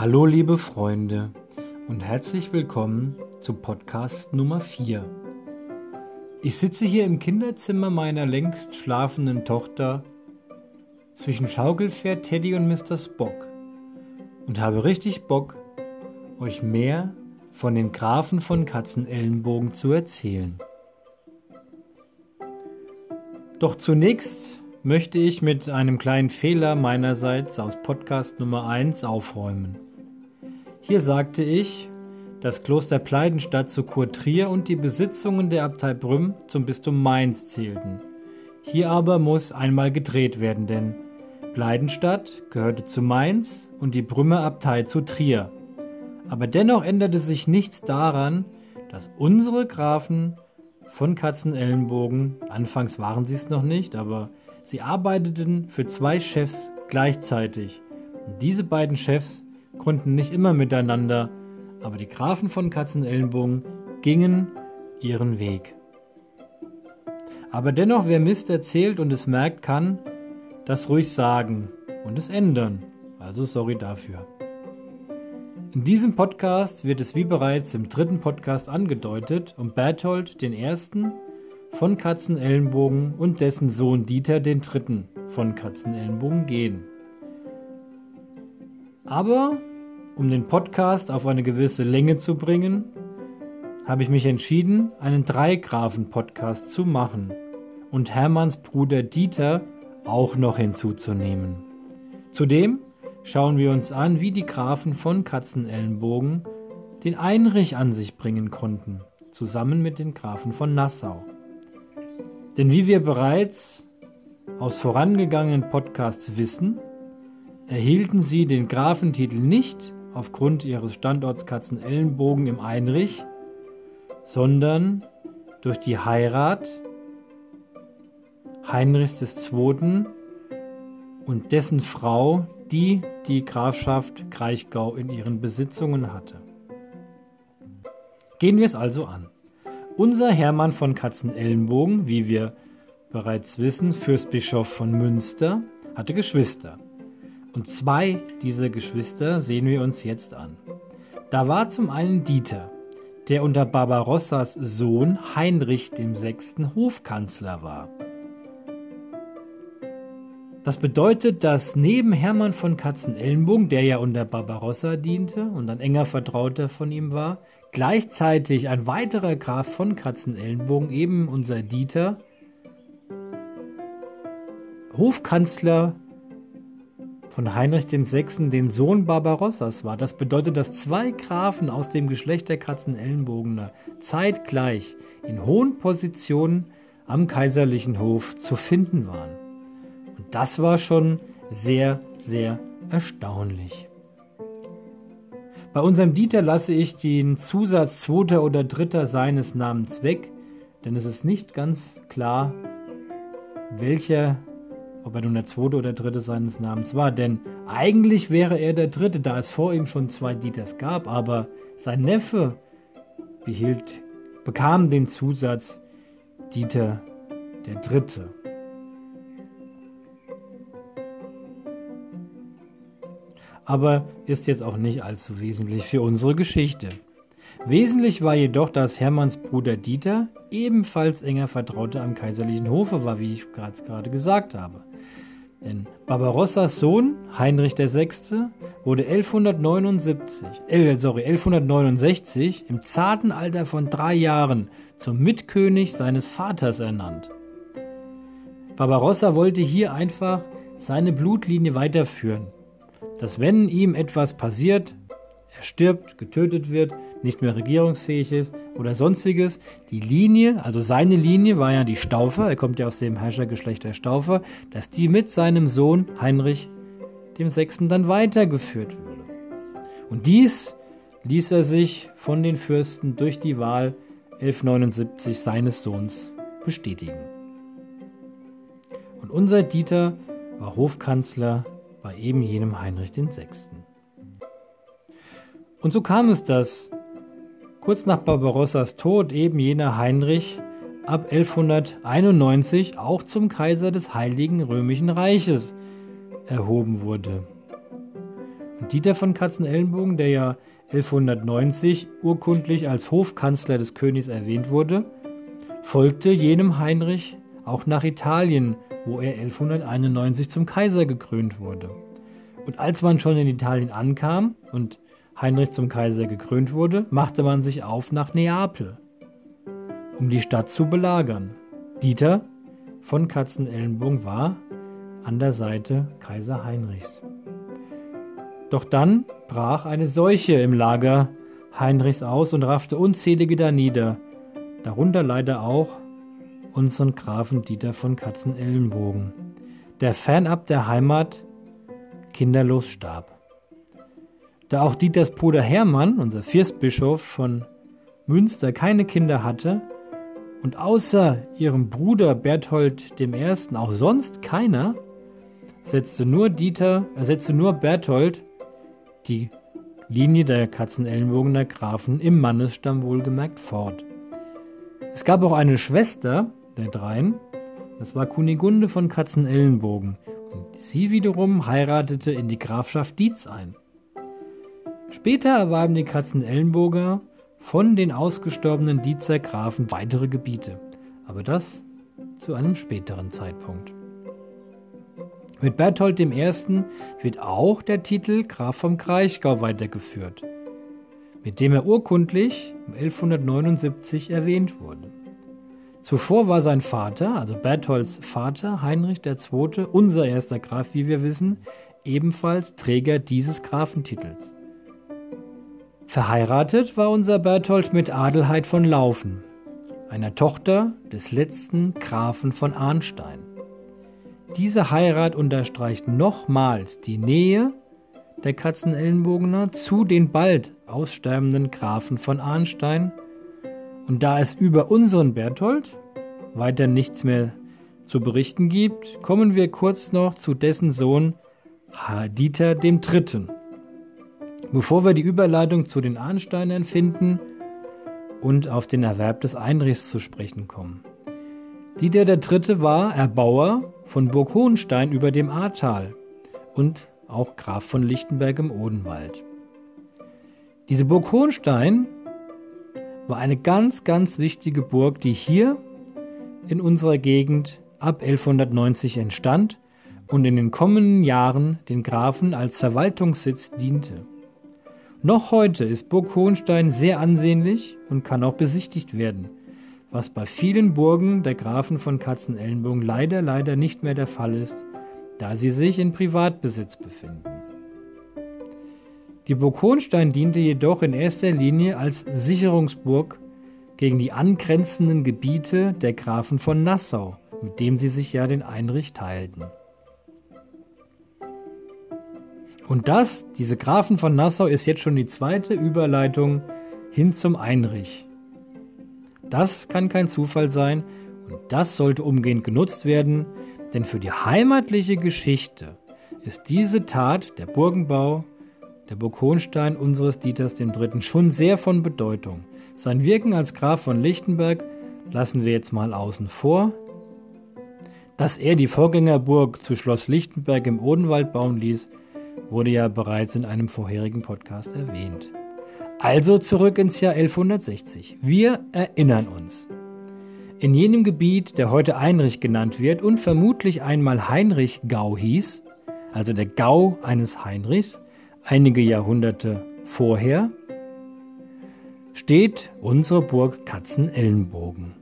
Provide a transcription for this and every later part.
Hallo liebe Freunde und herzlich willkommen zu Podcast Nummer 4. Ich sitze hier im Kinderzimmer meiner längst schlafenden Tochter zwischen Schaukelpferd Teddy und Mr. Spock und habe richtig Bock, euch mehr von den Grafen von Katzenellenbogen zu erzählen. Doch zunächst möchte ich mit einem kleinen Fehler meinerseits aus Podcast Nummer 1 aufräumen. Hier sagte ich, das Kloster Pleidenstadt zu Kurtrier und die Besitzungen der Abtei Brüm zum Bistum Mainz zählten. Hier aber muss einmal gedreht werden, denn Pleidenstadt gehörte zu Mainz und die Brümmer Abtei zu Trier. Aber dennoch änderte sich nichts daran, dass unsere Grafen von Katzenellenbogen, anfangs waren sie es noch nicht, aber sie arbeiteten für zwei Chefs gleichzeitig. Und diese beiden Chefs konnten nicht immer miteinander, aber die Grafen von Katzenellenbogen gingen ihren Weg. Aber dennoch, wer Mist erzählt und es merkt, kann das ruhig sagen und es ändern. Also sorry dafür. In diesem Podcast wird es wie bereits im dritten Podcast angedeutet um Berthold den Ersten von Katzenellenbogen und dessen Sohn Dieter den Dritten von Katzenellenbogen gehen. Aber um den Podcast auf eine gewisse Länge zu bringen, habe ich mich entschieden, einen Dreigrafen-Podcast zu machen und Hermanns Bruder Dieter auch noch hinzuzunehmen. Zudem schauen wir uns an, wie die Grafen von Katzenellenbogen den Einrich an sich bringen konnten, zusammen mit den Grafen von Nassau. Denn wie wir bereits aus vorangegangenen Podcasts wissen, erhielten sie den Grafentitel nicht aufgrund ihres Standorts Katzenellenbogen im Einrich, sondern durch die Heirat Heinrichs II. und dessen Frau, die die Grafschaft Kraichgau in ihren Besitzungen hatte. Gehen wir es also an. Unser Hermann von Katzenellenbogen, wie wir bereits wissen, Fürstbischof von Münster, hatte Geschwister. Und zwei dieser Geschwister sehen wir uns jetzt an. Da war zum einen Dieter, der unter Barbarossas Sohn Heinrich VI. Hofkanzler war. Das bedeutet, dass neben Hermann von Katzenellenbogen, der ja unter Barbarossa diente und ein enger Vertrauter von ihm war, gleichzeitig ein weiterer Graf von Katzenellenbogen, eben unser Dieter, Hofkanzler von Heinrich VI., den Sohn Barbarossas war. Das bedeutet, dass zwei Grafen aus dem Geschlecht der Katzenellenbogener zeitgleich in hohen Positionen am kaiserlichen Hof zu finden waren. Und das war schon sehr, sehr erstaunlich. Bei unserem Dieter lasse ich den Zusatz zweiter oder dritter seines Namens weg, denn es ist nicht ganz klar, welcher, ob er nun der zweite oder dritte seines Namens war. Denn eigentlich wäre er der dritte, da es vor ihm schon zwei Dieters gab, aber sein Neffe behielt, bekam den Zusatz Dieter der Dritte. aber ist jetzt auch nicht allzu wesentlich für unsere Geschichte. Wesentlich war jedoch, dass Hermanns Bruder Dieter ebenfalls enger Vertrauter am kaiserlichen Hofe war, wie ich gerade gesagt habe. Denn Barbarossas Sohn Heinrich VI. wurde 1179, äh, sorry, 1169 im zarten Alter von drei Jahren zum Mitkönig seines Vaters ernannt. Barbarossa wollte hier einfach seine Blutlinie weiterführen dass wenn ihm etwas passiert, er stirbt, getötet wird, nicht mehr regierungsfähig ist oder sonstiges, die Linie, also seine Linie war ja die Staufer, er kommt ja aus dem Herrschergeschlecht der Staufer, dass die mit seinem Sohn Heinrich dem Sechsten dann weitergeführt würde. Und dies ließ er sich von den Fürsten durch die Wahl 1179 seines Sohns bestätigen. Und unser Dieter war Hofkanzler bei eben jenem Heinrich VI. Und so kam es, dass kurz nach Barbarossas Tod eben jener Heinrich ab 1191 auch zum Kaiser des Heiligen Römischen Reiches erhoben wurde. Und Dieter von Katzenellenbogen, der ja 1190 urkundlich als Hofkanzler des Königs erwähnt wurde, folgte jenem Heinrich auch nach Italien, wo er 1191 zum Kaiser gekrönt wurde. Und als man schon in Italien ankam und Heinrich zum Kaiser gekrönt wurde, machte man sich auf nach Neapel, um die Stadt zu belagern. Dieter von Katzenellenbogen war an der Seite Kaiser Heinrichs. Doch dann brach eine Seuche im Lager Heinrichs aus und raffte unzählige da nieder, darunter leider auch unseren Grafen Dieter von Katzenellenbogen, der fernab der Heimat kinderlos starb. Da auch Dieters Bruder Hermann, unser Fürstbischof von Münster, keine Kinder hatte und außer ihrem Bruder Berthold I. auch sonst keiner, setzte nur Dieter, ersetzte nur Berthold die Linie der Katzenellenbogener Grafen im Mannesstamm wohlgemerkt fort. Es gab auch eine Schwester der dreien, das war Kunigunde von Katzenellenbogen, und sie wiederum heiratete in die Grafschaft Dietz ein. Später erwarben die Katzenellenburger von den ausgestorbenen Dietzer Grafen weitere Gebiete, aber das zu einem späteren Zeitpunkt. Mit Berthold I. wird auch der Titel Graf vom Kraichgau weitergeführt, mit dem er urkundlich 1179 erwähnt wurde. Zuvor war sein Vater, also Bertholds Vater, Heinrich II., unser erster Graf, wie wir wissen, ebenfalls Träger dieses Grafentitels. Verheiratet war unser Berthold mit Adelheid von Laufen, einer Tochter des letzten Grafen von Arnstein. Diese Heirat unterstreicht nochmals die Nähe der Katzenellenbogener zu den bald aussterbenden Grafen von Arnstein. Und da es über unseren Berthold weiter nichts mehr zu berichten gibt, kommen wir kurz noch zu dessen Sohn Dieter III. Bevor wir die Überleitung zu den Arnsteinern finden und auf den Erwerb des Einrichs zu sprechen kommen. Dieter III. war Erbauer von Burg Hohenstein über dem Ahrtal und auch Graf von Lichtenberg im Odenwald. Diese Burg Hohenstein war eine ganz, ganz wichtige Burg, die hier in unserer Gegend ab 1190 entstand und in den kommenden Jahren den Grafen als Verwaltungssitz diente. Noch heute ist Burg Hohenstein sehr ansehnlich und kann auch besichtigt werden, was bei vielen Burgen der Grafen von Katzenellenbogen leider, leider nicht mehr der Fall ist, da sie sich in Privatbesitz befinden. Die Burg Hohenstein diente jedoch in erster Linie als Sicherungsburg gegen die angrenzenden Gebiete der Grafen von Nassau, mit dem sie sich ja den Einrich teilten. Und das, diese Grafen von Nassau, ist jetzt schon die zweite Überleitung hin zum Einrich. Das kann kein Zufall sein und das sollte umgehend genutzt werden, denn für die heimatliche Geschichte ist diese Tat, der Burgenbau, der Burg Hohenstein unseres Dieters III. schon sehr von Bedeutung. Sein Wirken als Graf von Lichtenberg lassen wir jetzt mal außen vor. Dass er die Vorgängerburg zu Schloss Lichtenberg im Odenwald bauen ließ, wurde ja bereits in einem vorherigen Podcast erwähnt. Also zurück ins Jahr 1160. Wir erinnern uns. In jenem Gebiet, der heute Einrich genannt wird und vermutlich einmal Heinrich Gau hieß, also der Gau eines Heinrichs, einige Jahrhunderte vorher, steht unsere Burg Katzenellenbogen,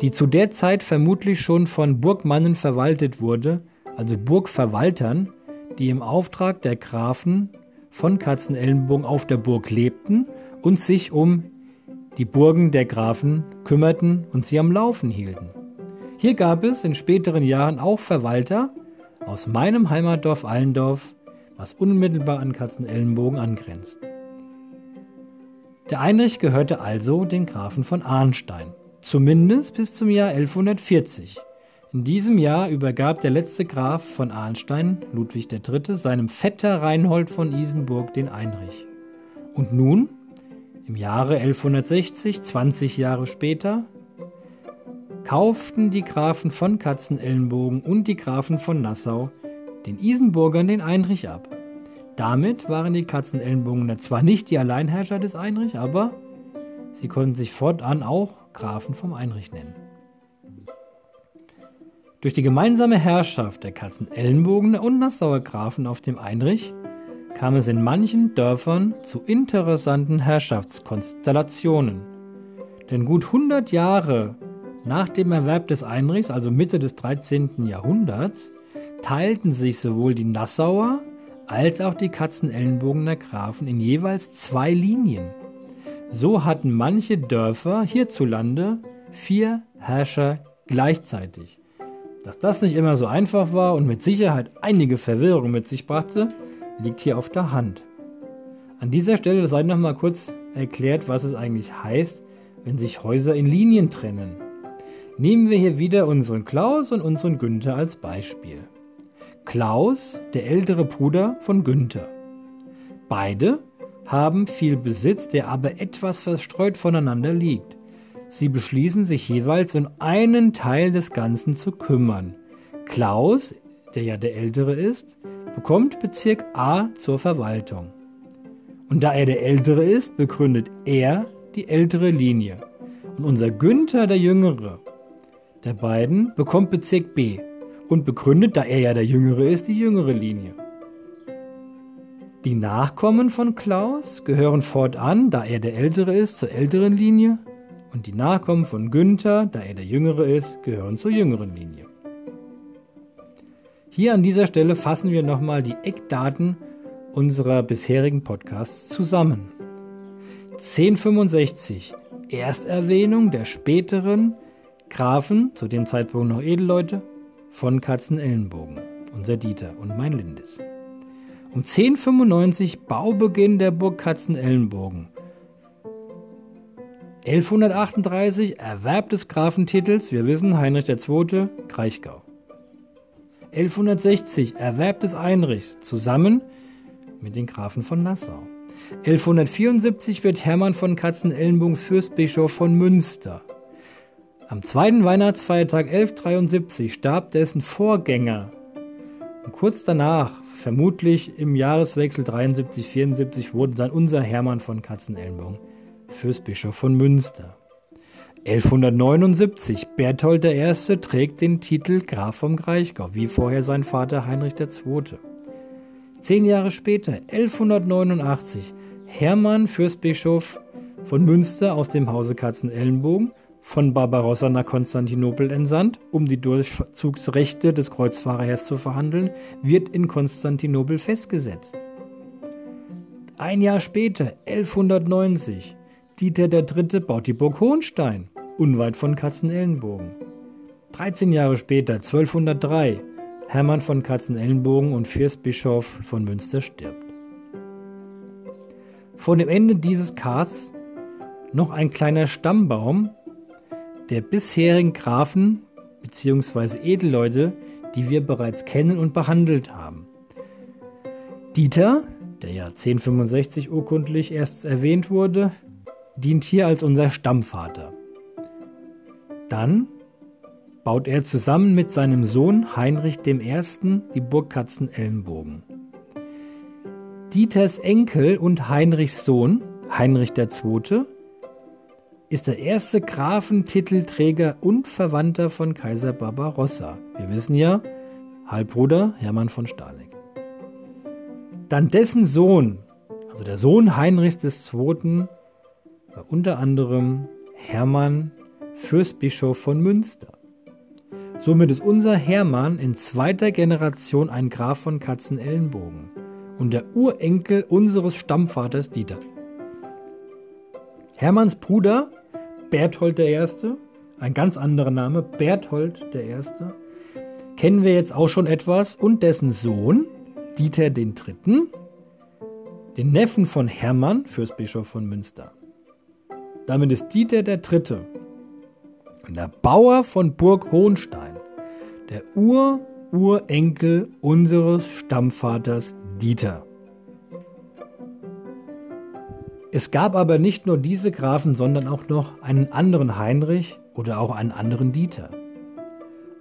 die zu der Zeit vermutlich schon von Burgmannen verwaltet wurde, also Burgverwaltern, die im Auftrag der Grafen von Katzenellenbogen auf der Burg lebten und sich um die Burgen der Grafen kümmerten und sie am Laufen hielten. Hier gab es in späteren Jahren auch Verwalter aus meinem Heimatdorf Allendorf, was unmittelbar an Katzenellenbogen angrenzt. Der Einrich gehörte also den Grafen von Arnstein, zumindest bis zum Jahr 1140. In diesem Jahr übergab der letzte Graf von Arnstein, Ludwig III., seinem Vetter Reinhold von Isenburg den Einrich. Und nun, im Jahre 1160, 20 Jahre später, kauften die Grafen von Katzenellenbogen und die Grafen von Nassau den Isenburgern den Einrich ab. Damit waren die Katzenellenbogener zwar nicht die Alleinherrscher des Einrich, aber sie konnten sich fortan auch Grafen vom Einrich nennen. Durch die gemeinsame Herrschaft der Katzenellenbogener und Nassauer Grafen auf dem Einrich kam es in manchen Dörfern zu interessanten Herrschaftskonstellationen. Denn gut 100 Jahre nach dem Erwerb des Einrichs, also Mitte des 13. Jahrhunderts, teilten sich sowohl die Nassauer als auch die Katzenellenbogener Grafen in jeweils zwei Linien. So hatten manche Dörfer hierzulande vier Herrscher gleichzeitig. Dass das nicht immer so einfach war und mit Sicherheit einige Verwirrung mit sich brachte, liegt hier auf der Hand. An dieser Stelle sei noch mal kurz erklärt, was es eigentlich heißt, wenn sich Häuser in Linien trennen. Nehmen wir hier wieder unseren Klaus und unseren Günther als Beispiel. Klaus, der ältere Bruder von Günther. Beide haben viel Besitz, der aber etwas verstreut voneinander liegt. Sie beschließen sich jeweils um einen Teil des Ganzen zu kümmern. Klaus, der ja der ältere ist, bekommt Bezirk A zur Verwaltung. Und da er der ältere ist, begründet er die ältere Linie. Und unser Günther, der jüngere, der beiden, bekommt Bezirk B und begründet, da er ja der Jüngere ist, die jüngere Linie. Die Nachkommen von Klaus gehören fortan, da er der Ältere ist, zur älteren Linie und die Nachkommen von Günther, da er der Jüngere ist, gehören zur jüngeren Linie. Hier an dieser Stelle fassen wir nochmal die Eckdaten unserer bisherigen Podcasts zusammen. 1065 Ersterwähnung der späteren Grafen, zu dem Zeitpunkt noch Edelleute, von Katzenellenbogen, unser Dieter und mein Lindis. Um 1095 Baubeginn der Burg Katzenellenbogen. 1138 Erwerb des Grafentitels, wir wissen, Heinrich II., Kraichgau. 1160 Erwerb des Einrichs, zusammen mit den Grafen von Nassau. 1174 wird Hermann von Katzenellenbogen Fürstbischof von Münster. Am zweiten Weihnachtsfeiertag 1173 starb dessen Vorgänger. Und kurz danach, vermutlich im Jahreswechsel 73-74, wurde dann unser Hermann von Katzenellenbogen Fürstbischof von Münster. 1179 Berthold I. trägt den Titel Graf vom Kraichgau, wie vorher sein Vater Heinrich II. Zehn Jahre später, 1189, Hermann Fürstbischof von Münster aus dem Hause Katzenellenbogen von Barbarossa nach Konstantinopel entsandt, um die Durchzugsrechte des Kreuzfahrerheers zu verhandeln, wird in Konstantinopel festgesetzt. Ein Jahr später, 1190, Dieter III. baut die Burg Hohenstein, unweit von Katzenellenbogen. 13 Jahre später, 1203, Hermann von Katzenellenbogen und Fürstbischof von Münster stirbt. Vor dem Ende dieses Casts noch ein kleiner Stammbaum der bisherigen Grafen bzw. Edelleute, die wir bereits kennen und behandelt haben. Dieter, der ja 1065 urkundlich erst erwähnt wurde, dient hier als unser Stammvater. Dann baut er zusammen mit seinem Sohn Heinrich I. die Burg Katzenellenbogen. Dieters Enkel und Heinrichs Sohn, Heinrich II., ist der erste Grafentitelträger und Verwandter von Kaiser Barbarossa. Wir wissen ja, Halbbruder Hermann von Stahleck. Dann dessen Sohn, also der Sohn Heinrichs II., unter anderem Hermann Fürstbischof von Münster. Somit ist unser Hermann in zweiter Generation ein Graf von Katzenellenbogen und der Urenkel unseres Stammvaters Dieter. Hermanns Bruder Berthold I., ein ganz anderer Name, Berthold I., kennen wir jetzt auch schon etwas und dessen Sohn, Dieter III., den Neffen von Hermann, Fürstbischof von Münster. Damit ist Dieter III. und der Bauer von Burg Hohenstein, der Ur-Urenkel unseres Stammvaters Dieter. Es gab aber nicht nur diese Grafen, sondern auch noch einen anderen Heinrich oder auch einen anderen Dieter.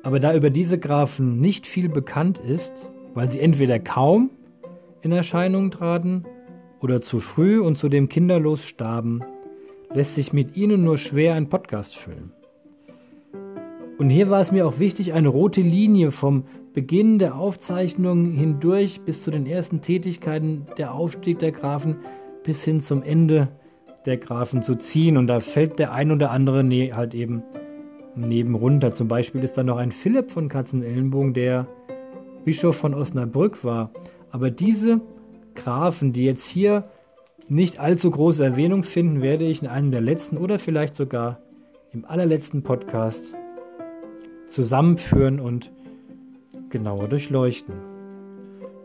Aber da über diese Grafen nicht viel bekannt ist, weil sie entweder kaum in Erscheinung traten oder zu früh und zudem kinderlos starben, lässt sich mit ihnen nur schwer ein Podcast füllen. Und hier war es mir auch wichtig, eine rote Linie vom Beginn der Aufzeichnung hindurch bis zu den ersten Tätigkeiten der Aufstieg der Grafen bis hin zum Ende der Grafen zu ziehen. Und da fällt der ein oder andere halt eben neben runter. Zum Beispiel ist da noch ein Philipp von Katzenellenbogen, der Bischof von Osnabrück war. Aber diese Grafen, die jetzt hier nicht allzu große Erwähnung finden, werde ich in einem der letzten oder vielleicht sogar im allerletzten Podcast zusammenführen und genauer durchleuchten.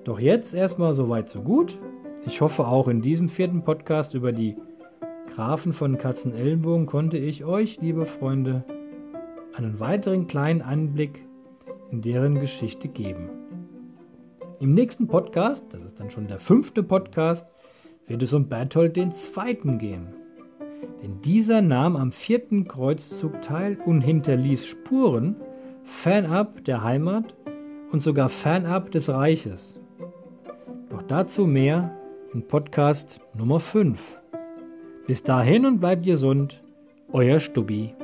Doch jetzt erstmal soweit so gut. Ich hoffe auch in diesem vierten Podcast über die Grafen von Katzenellenbogen konnte ich euch, liebe Freunde, einen weiteren kleinen Einblick in deren Geschichte geben. Im nächsten Podcast, das ist dann schon der fünfte Podcast, wird es um Berthold II. gehen. Denn dieser nahm am vierten Kreuzzug teil und hinterließ Spuren fernab der Heimat und sogar fernab des Reiches. Doch dazu mehr in Podcast Nummer 5. Bis dahin und bleibt gesund, euer Stubbi.